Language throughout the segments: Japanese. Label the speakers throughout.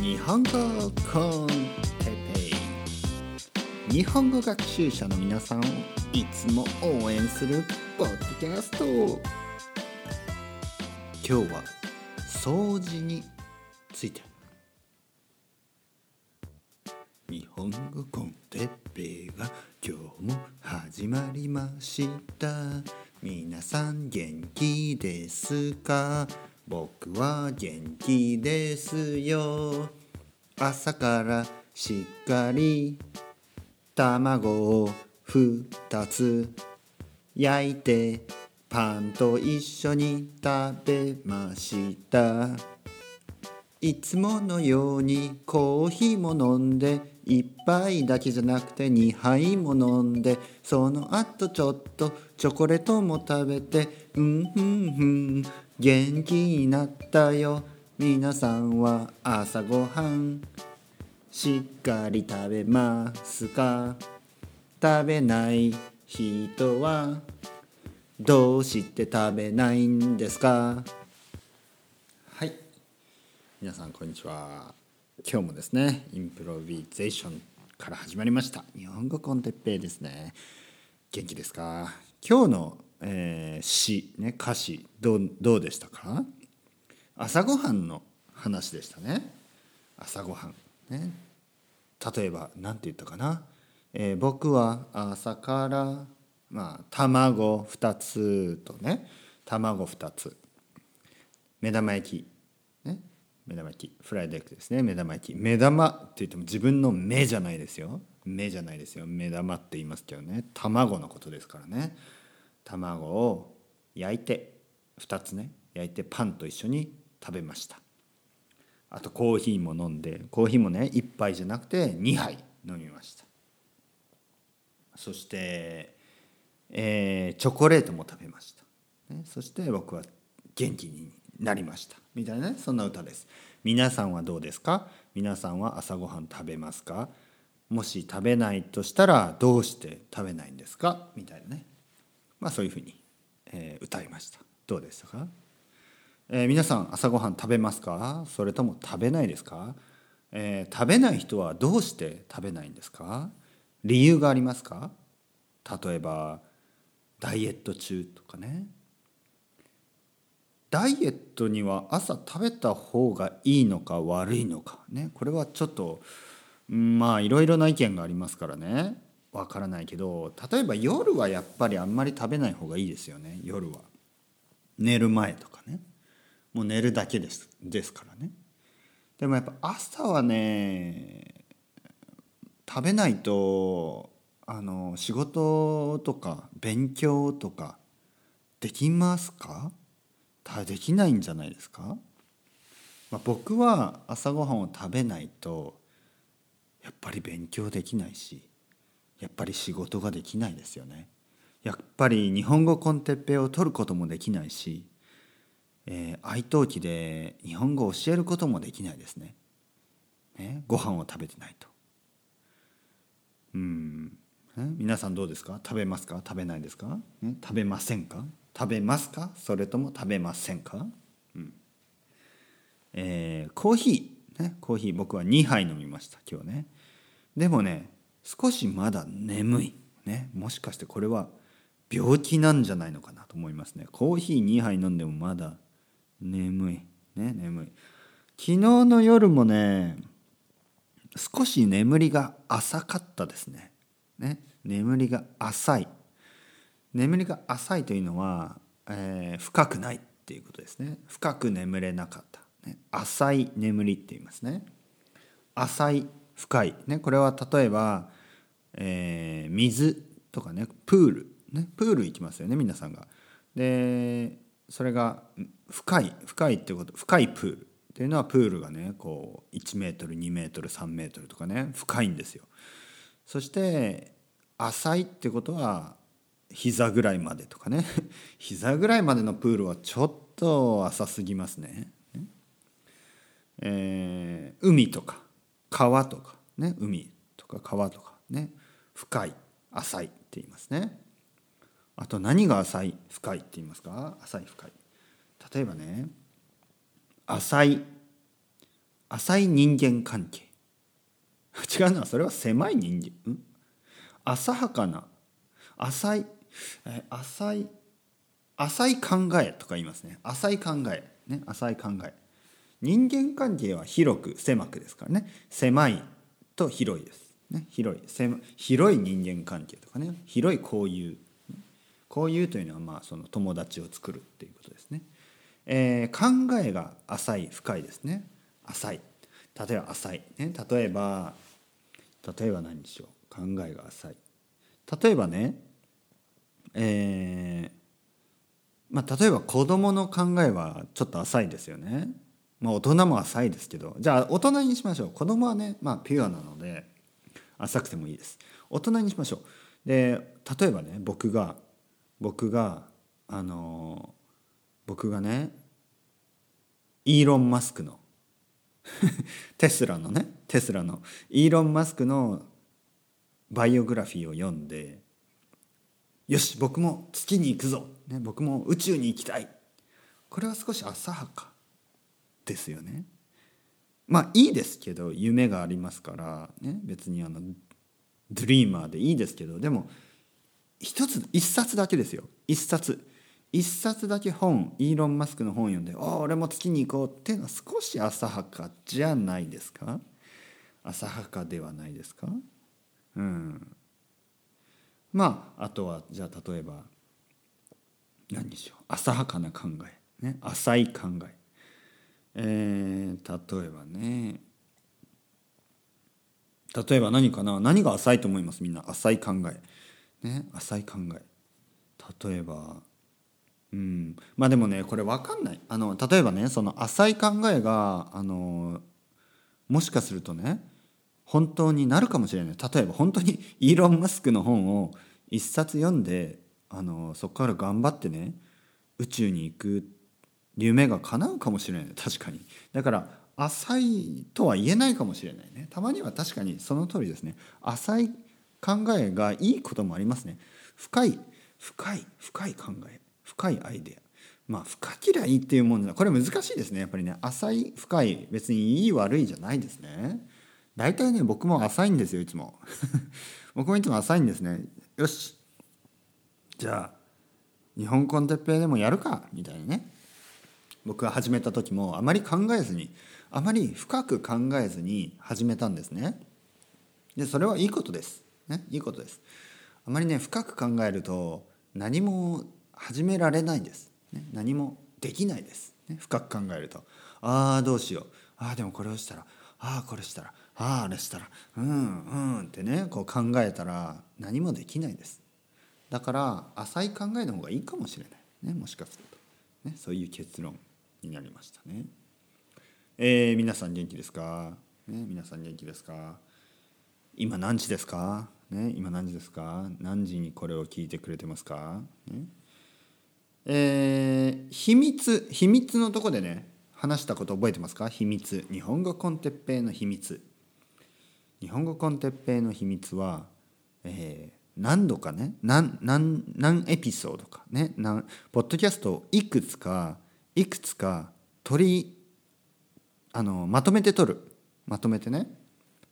Speaker 1: 日本語コンテペイ日本語学習者の皆さんをいつも応援するポッドキャスト。今日は掃除について。日本語コンテペイが今日も始まりました。皆さん元気ですか？僕は元気ですよ。朝からしっかり卵を2つ焼いてパンと一緒に食べました。いつものようにコーヒーも飲んで一杯だけじゃなくて2杯も飲んでその後ちょっとチョコレートも食べてうんふんふん元気になったよ。皆さんは朝ごはんしっかり食べますか？食べない人はどうして食べないんですか？皆さんこんにちは。今日もですねインプロビゼーションから始まりました。日本語コンテッペイですね。元気ですか？今日の、えー、詩ね歌詞どうどうでしたか？朝ごはんの話でしたね。朝ごはんね。例えば何て言ったかな、えー、僕は朝からまあ卵2つとね卵2つ。目玉焼き目玉焼き。フライドエッグですね。目玉焼き。目玉って言っても自分の目じゃないですよ。目じゃないですよ。目玉って言いますけどね。卵のことですからね。卵を焼いて2つね。焼いてパンと一緒に食べました。あとコーヒーも飲んでコーヒーもね1杯じゃなくて2杯飲みました。そして、えー、チョコレートも食べました、ね、そして僕は元気になりました。みたいなねそんな歌です。皆さんはどうですか？皆さんは朝ごはん食べますか？もし食べないとしたらどうして食べないんですか？みたいなね。まあそういうふうに、えー、歌いました。どうでしたか？えー、皆さん朝ごはん食べますか？それとも食べないですか、えー、食べない人はどうして食べないんですか？理由がありますか？例えばダイエット中とかね。ダイエットには朝食べた方がいいのか悪いのか。ね。これはちょっとまあいろいろな意見がありますからね。わからないけど例えば夜はやっぱりあんまり食べない方がいいですよね。夜は。寝る前とかね。もう寝るだけです。ですからね。でもやっぱ朝はね食べないとあの仕事とか勉強とかできますか？できないんじゃないですか、まあ、僕は朝ごはんを食べないとやっぱり勉強できないしやっぱり仕事ができないですよね。やっぱり日本語コンテッペを取ることもできないしえー、愛登記で日本語を教えることもできないですね。ねご飯を食べてないと。うん、皆さんどうですか？食べますか？食べないですか、ね、食べませんか？食べますか？それとも食べませんか、うん。えー、コーヒー、ね、コーヒー。僕は2杯飲みました今日ね。でもね少しまだ眠い、ね、もしかしてこれは病気なんじゃないのかなと思いますね。コーヒー2杯飲んでもまだ眠い。ね眠い。昨日の夜もね少し眠りが浅かったですね。ね眠りが浅い。眠りが浅いというのは、えー、深くないっていうことですね。深く眠れなかった、ね、浅い眠りって言いますね。浅い深い、ね、これは例えば、えー、水とかね。プール、ね、プール行きますよね皆さんが。でそれが深い深いっていうこと深いプールっていうのはプールがねこう1メートル2メートル3メートルとかね。深いんですよ。そして浅いってことは膝ぐらいまでとかね。膝ぐらいまでのプールはちょっと浅すぎますね。えー、海とか川とかね海とか川とかね深い浅いって言いますね。あと何が浅い深いって言いますか？浅い深い。例えばね浅い浅い人間関係。違うなそれは狭い人間。浅はかな。浅いえ浅い浅い考えとか言いますね。浅い考え。ね浅い考え。人間関係は広く狭くですからね。狭いと広いです。ね広い。狭広い人間関係とかね。広い交友。交友というのはまあその友達を作るっていうことですね、えー、考えが浅い深いですね。浅い。例えば浅い、ね、例えば例えば何でしょう。考えが浅い。例えばねえー、まあ、例えば子どもの考えはちょっと浅いですよね。まあ、大人も浅いですけど。じゃあ大人にしましょう。子供はね、まあ、ピュアなので浅くてもいいです。大人にしましょう。で例えばね僕が僕があの僕がねイーロン・マスクの テスラのねテスラのイーロン・マスクのバイオグラフィーを読んでよし僕も月に行くぞ、ね、僕も宇宙に行きたい。これは少し浅はかですよね。まあいいですけど夢がありますから、ね、別にあのドリーマーでいいですけどでも一つ一冊だけですよ。一冊。一冊だけ本イーロン・マスクの本読んで「ああ俺も月に行こう」っていうのは少し浅はかじゃないですか？浅はかではないですか？うん。まああとはじゃあ例えば何でしょう。浅はかな考え、ね、浅い考え。えー、例えばね。例えば何かな。何が浅いと思います？みんな。浅い考え。ね。浅い考え。例えばうん。まあでもねこれ分かんない。あの例えばねその浅い考えがあのもしかするとね本当になるかもしれない。例えば本当に イーロン・マスクの本を一冊読んであのそこから頑張ってね宇宙に行く夢が叶うかもしれない。確かに。だから浅いとは言えないかもしれないね。たまには確かにその通りですね。浅い考えがいいこともありますね。深い深い深い考え。深いアイデア。まあ深嫌いっていうものだこれ難しいですね。やっぱりね浅い深い別にいい悪いじゃないですね。大体ね僕も浅いんですよいつも。僕もいつも浅いんですね。よし。じゃあ日本コンテッペイでもやるかみたいなね。僕が始めた時もあまり考えずにあまり深く考えずに始めたんですね。でそれはいいことです、ね、いいことです。あまりね深く考えると何も始められないです、ね、何もできないです、ね、深く考えると。ああどうしよう。ああでもこれをしたらああこれしたらああれしたらうんうんってねこう考えたら何もできないです。だから浅い考えの方がいいかもしれない。ねもしかすると、ね、そういう結論になりましたね。えー、皆さん元気ですか、ね、皆さん元気ですか？今何時ですか、ね、今何時ですか？何時にこれを聞いてくれてますか、ね。えー、秘密秘密のとこでね話したこと覚えてますか？秘密。日本語コンテッペイの秘密。日本語コンテッペイの秘密は、えー、何度かね何何何エピソードかね何ポッドキャストをいくつかいくつか取りあのまとめて取る。まとめてね。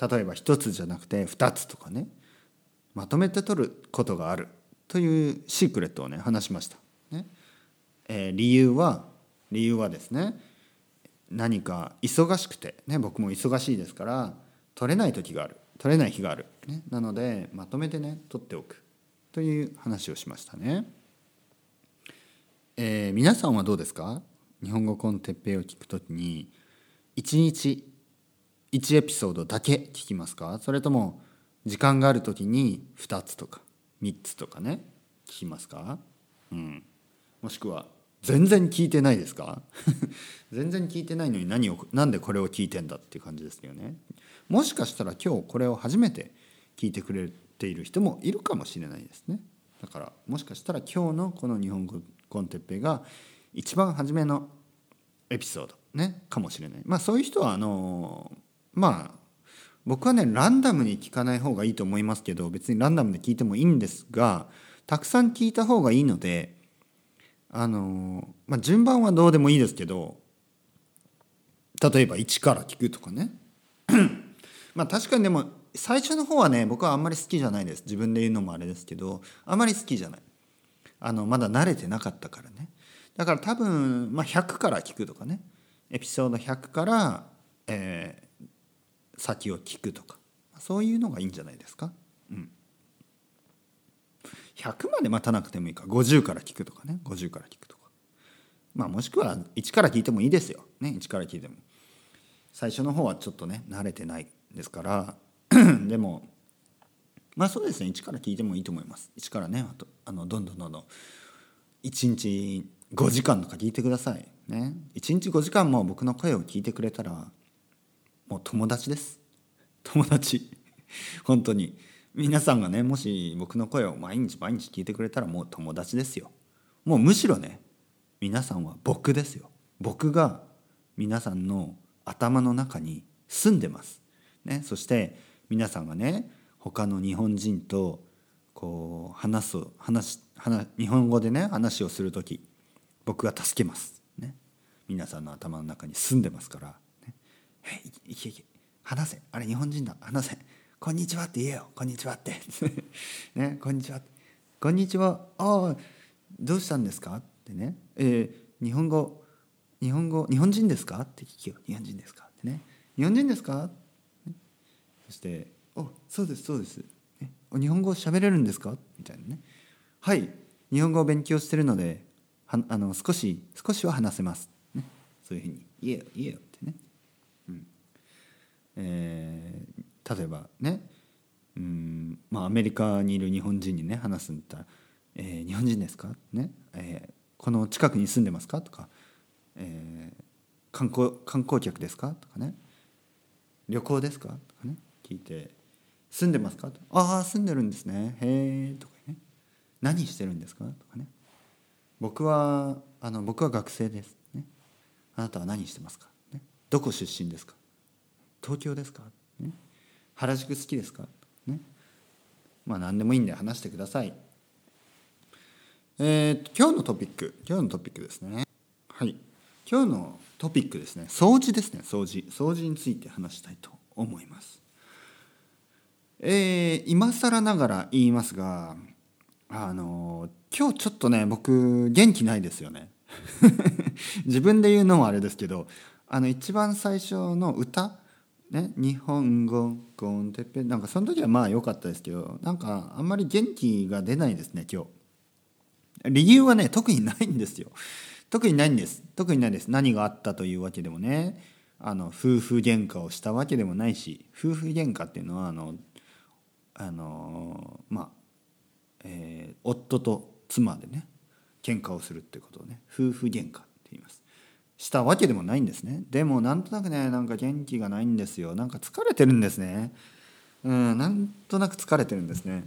Speaker 1: 例えば1つじゃなくて2つとかね。まとめて取ることがある。というシークレットをね話しました。ね。えー、理由は理由はですね。何か忙しくて、ね、僕も忙しいですから取れない時がある。取れない日がある、ね、なのでまとめてね取っておく。という話をしましたね。えー、皆さんはどうですか？日本語コンテッペイを聞くときに1日1エピソードだけ聞きますか？それとも時間がある時に2つとか3つとかね聞きますか、うん、もしくは全然聞いてないですか？全然聞いてないのに何を何でこれを聞いてんだっていう感じですよね。もしかしたら今日これを初めて聞いてくれている人もいるかもしれないですね。だからもしかしたら今日のこの日本語コンテッペイが一番初めのエピソードねかもしれない。まあそういう人はあのまあ僕はねランダムに聞かない方がいいと思いますけど別にランダムで聞いてもいいんですがたくさん聞いた方がいいのであのまあ順番はどうでもいいですけど例えば1から聞くとかね。まあ確かにでも最初の方はね僕はあんまり好きじゃないです。自分で言うのもあれですけどあまり好きじゃない。あのまだ慣れてなかったからね。だから多分、まあ、100から聞くとかね。エピソード100から、えー、先を聞くとか。そういうのがいいんじゃないですか。100まで待たなくてもいいか。50から聞くとかね。50から聞くとか。まあもしくは1から聞いてもいいですよ、ね、1から聞いても。最初の方はちょっとね慣れてないですから。でもまあそうですね。1から聞いてもいいと思います。1からねあとあのどんどんどんどん。1日5時間とか聞いてください。ね。1日5時間も僕の声を聞いてくれたらもう友達です。友達。本当に。皆さんがねもし僕の声を毎日毎日聞いてくれたらもう友達ですよ。もうむしろね皆さんは僕ですよ。僕が皆さんの頭の中に住んでます、ね、そして皆さんがね他の日本人とこう話す話話日本語でね話をする時僕が助けます、ね、皆さんの頭の中に住んでますから「ね、いけいけ。話せ。あれ日本人だ。話せ。こんにちは。って言えよ。こんにちはって。ね。こんにちは。こんにちは。ああどうしたんですか？ってね、えー、日本語。日本語。日本人ですか？って聞きよ。日本人ですか？ってね。日本人ですか、ね、そして「おそうですそうです」ね、日本語喋れるんですか？みたいなね「はい。日本語を勉強してるのではあの少し少しは話せます」ね、そういうふうに言えよ。言えよ。ってね、うん。えー、例えばねうんまあアメリカにいる日本人にね話すんだったら「えー、日本人ですか?」ね、えー「この近くに住んでますか?」とか、えー「観光観光客ですか?」とかね「旅行ですか?」とかね聞いて「住んでますか?」と「ああ住んでるんですねへえ」とかね「何してるんですか?」とかね僕はあの僕は学生です、ね、あなたは何してますか、ね、どこ出身ですか東京ですか、ね、原宿好きですか、ね、まあ何でもいいんで話してください。えー、今日のトピック今日のトピックですね。はい。今日のトピックですね。掃除ですね掃除。掃除について話したいと思います。えー、今更ながら言いますがあの今日ちょっとね僕元気ないですよね。自分で言うのもあれですけどあの一番最初の歌ね、日本語コンテッペなんかその時はまあ良かったですけどなんかあんまり元気が出ないですね今日。理由はね特にないんですよ。特にないんです。特にないです。何があったというわけでもね。あの夫婦喧嘩をしたわけでもないし夫婦喧嘩っていうのはあのあのまあえー、夫と妻でね喧嘩をするっていうことをね夫婦喧嘩って言います。したわけでもないんですね。でもなんとなくねなんか元気がないんですよ。なんか疲れてるんですね。うんなんとなく疲れてるんですね。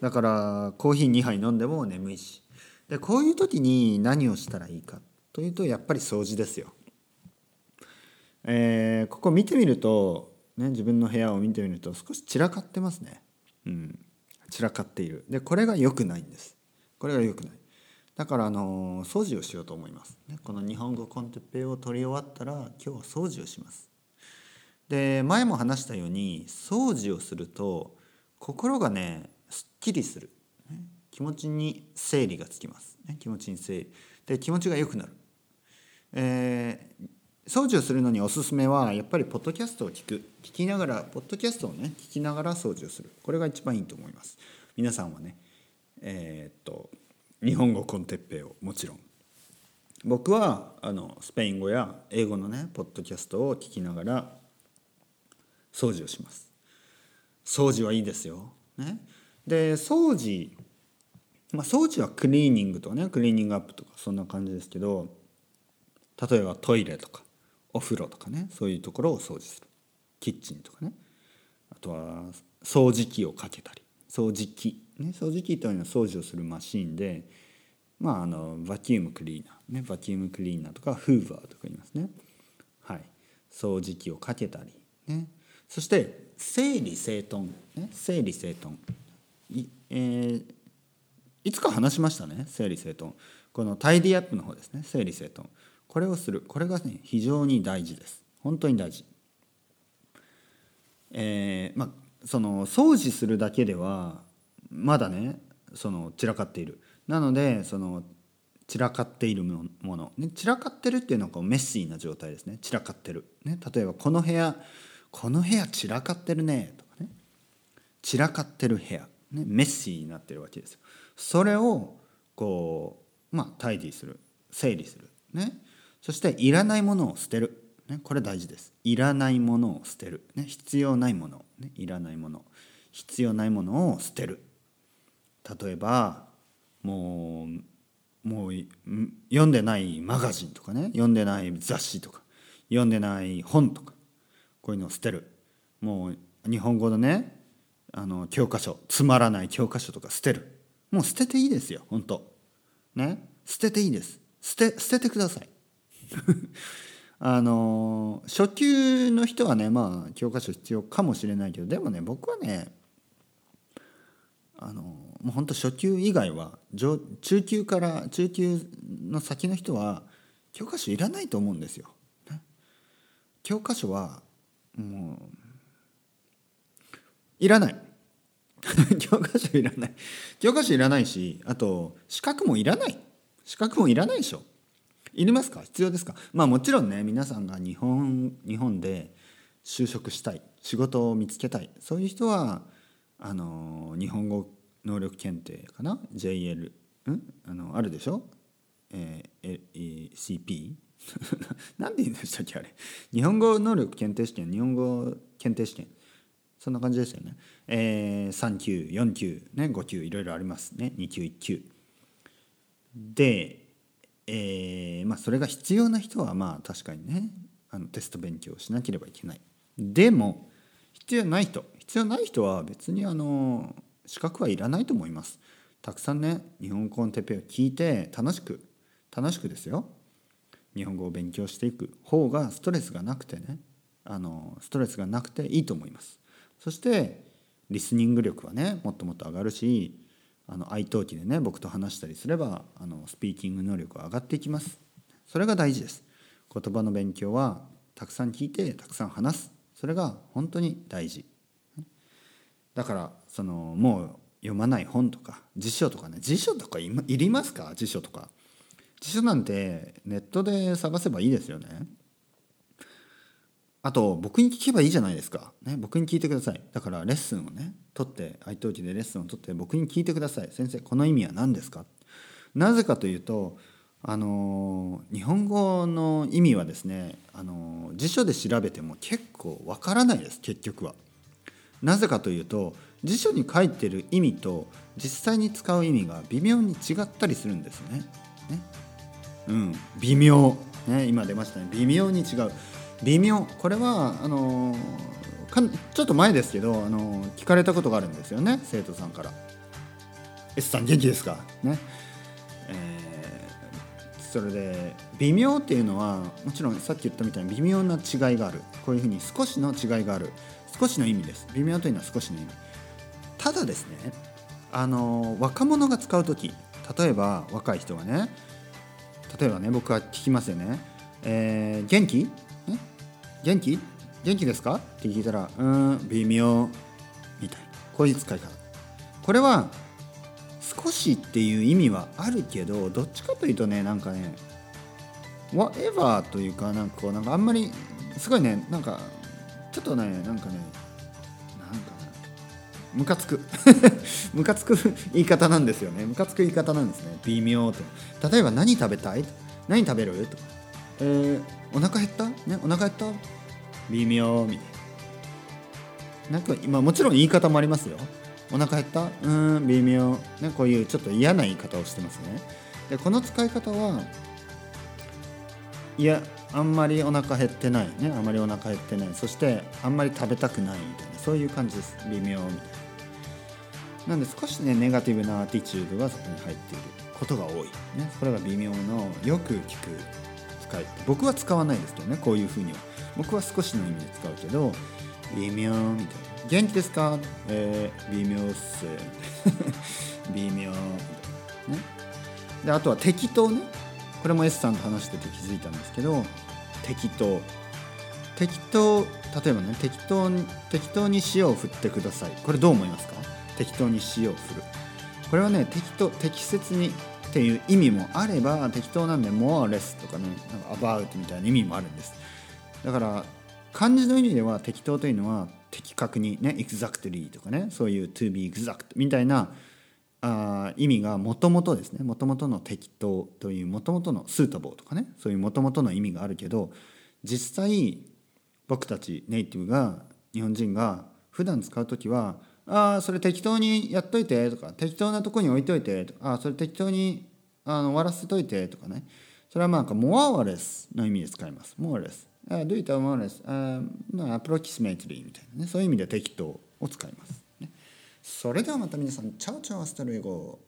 Speaker 1: だからコーヒー2杯飲んでも眠いし。でこういう時に何をしたらいいかというとやっぱり掃除ですよ。えー、ここ見てみると、ね、自分の部屋を見てみると少し散らかってますね、うん、散らかっている。でこれが良くないんです。これが良くない。だからあの掃除をしようと思います、この日本語コンテッペを取り終わったら今日は掃除をします。で前も話したように掃除をすると心がねすっきりする、気持ちに整理がつきます、ね、気持ちに整理。で気持ちが良くなる、えー、掃除をするのにおすすめはやっぱりポッドキャストを聞く。聞きながらポッドキャストをね聞きながら掃除をする。これが一番いいと思います。皆さんはねえー、っと日本語コンテッペをもちろん。僕はあのスペイン語や英語のねポッドキャストを聞きながら掃除をします。掃除はいいですよ、ね、で掃除まあ掃除はクリーニングとかねクリーニングアップとかそんな感じですけど例えばトイレとかお風呂とかねそういうところを掃除する。キッチンとかね。あとは掃除機をかけたり掃除機、ね、掃除機というのは掃除をするマシンでまああのバキュームクリーナーねバキュームクリーナーとかフーバーとか言いますね。はい。掃除機をかけたりね。そして整理整頓ね。整理整頓。い,、えー、いつか話しましたね整理整頓。このタイディアップの方ですね整理整頓。これをする。これがね非常に大事です。本当に大事。えー、まあその掃除するだけではまだねその散らかっている。なのでその散らかっているもの、ね、散らかってるっていうのはこうメッシーな状態ですね。散らかってる、ね、例えばこの部屋この部屋散らかってるねとかね。散らかってる部屋、ね、メッシーになってるわけですよ。それをこうまあタイディする。整理する。ね。そしていらないものを捨てる、ね、これ大事です。いらないものを捨てる、ね、必要ないもの、ね、いらないもの。必要ないものを捨てる。例えばもうもう読んでないマガジンとかね読んでない雑誌とか読んでない本とかこういうのを捨てる。もう日本語のねあの教科書つまらない教科書とか捨てる。もう捨てていいですよ本当。ね？捨てていいです。捨て捨ててください。あの初級の人はねまあ教科書必要かもしれないけどでもね僕はねあのもう本当初級以外は中級から中級の先の人は教科書いらないと思うんですよ。ね、教科書はもういらない。教科書いらない。教科書いらないしあと資格もいらない。資格もいらないでしょ。いりますか？必要ですか？まあもちろんね皆さんが日本日本で就職したい。仕事を見つけたい。そういう人はあの日本語能力検定かな？JL ん？あのあるでしょ、えー、え CP なんで言うんでしたっけあれ？日本語能力検定試験？日本語検定試験？そんな感じですよね、えー、3級4級ね5級いろいろありますね。2級1級で、えー、まあそれが必要な人はまあ確かにねあのテスト勉強しなければいけない。でも必要ない人。必要ない人は別にあの資格はいらないと思います。たくさんね日本語コンテペを聞いて楽しく楽しくですよ。日本語を勉強していく方がストレスがなくてねあのストレスがなくていいと思います。そしてリスニング力はねもっともっと上がるしあの愛登記でね僕と話したりすればあのスピーキング能力は上がっていきます。それが大事です。言葉の勉強はたくさん聞いてたくさん話す。それが本当に大事。だからそのもう読まない本とか辞書とかね辞書とかいりますか？辞書とか。辞書なんてネットで探せばいいですよね。あと僕に聞けばいいじゃないですか、ね、僕に聞いてください。だからレッスンをね取って愛登記でレッスンを取って僕に聞いてください。先生この意味は何ですか？なぜかというとあの日本語の意味はですねあの辞書で調べても結構わからないです結局は。なぜかというと辞書に書いてる意味と実際に使う意味が微妙に違ったりするんですね。ね。うん、微妙、ね、今出ましたね。微妙に違う。微妙。これはあのかちょっと前ですけど、あの聞かれたことがあるんですよね生徒さんから「S さん元気ですか?」ね、えー、それで微妙っていうのはもちろんさっき言ったみたいに微妙な違いがある。こういうふうに少しの違いがある。少しの意味です。微妙というのは少しの意味。ただですねあの若者が使う時例えば若い人がね例えばね僕は聞きますよね「えー、元気？元気？元気ですか?」って聞いたら「うん微妙」みたいな。こういう使い方。これは少しっていう意味はあるけどどっちかというとねなんかね whatever というかなんかこうなんかあんまりすごいねなんかちょっとねなんかねムカつく。ムカつく言い方なんですよね。ムカつく言い方なんですね。微妙と。例えば何食べたい？何食べる？とか。えー、お腹減った？ねお腹減った？微妙みたいな。なんか今もちろん言い方もありますよ。お腹減った？うん微妙。ねこういうちょっと嫌な言い方をしてますね。でこの使い方はいやあんまりお腹減ってない。ねあんまりお腹減ってない。そしてあんまり食べたくないみたいな。そういう感じです。微妙みたいな。なんで少しねネガティブなアティチュードがそこに入っていることが多い、ね、これが微妙のよく聞く使い僕は使わないですけどねこういうふうには。僕は少しの意味で使うけど微妙みたいな。元気ですか？えー、微妙っす。微妙みたいな。ね。であとは適当ね。これも S さんと話してて気づいたんですけど適当。適当例えばね適当適当に塩を振ってください。これどう思いますか？適当に塩を振る。これはね適当適切にっていう意味もあれば適当なんで more less とかねなんか about みたいな意味もあるんです。だから漢字の意味では適当というのは的確にね exactly とかねそういう to be exact みたいなあ意味がもともとですねもともとの適当というもともとのスータボーとかねそういうもともとの意味があるけど実際僕たちネイティブが日本人が普段使う時は「ああそれ適当にやっといて」とか「適当なとこに置いといて」とか「ああそれ適当にあの終わらせといて」とかねそれはまあ「more or less」の意味で使います。more or less uh, do it more or less、uh, approximately みたいなね。そういう意味で適当を使います、ね、それではまた皆さん ciao ciao hasta luego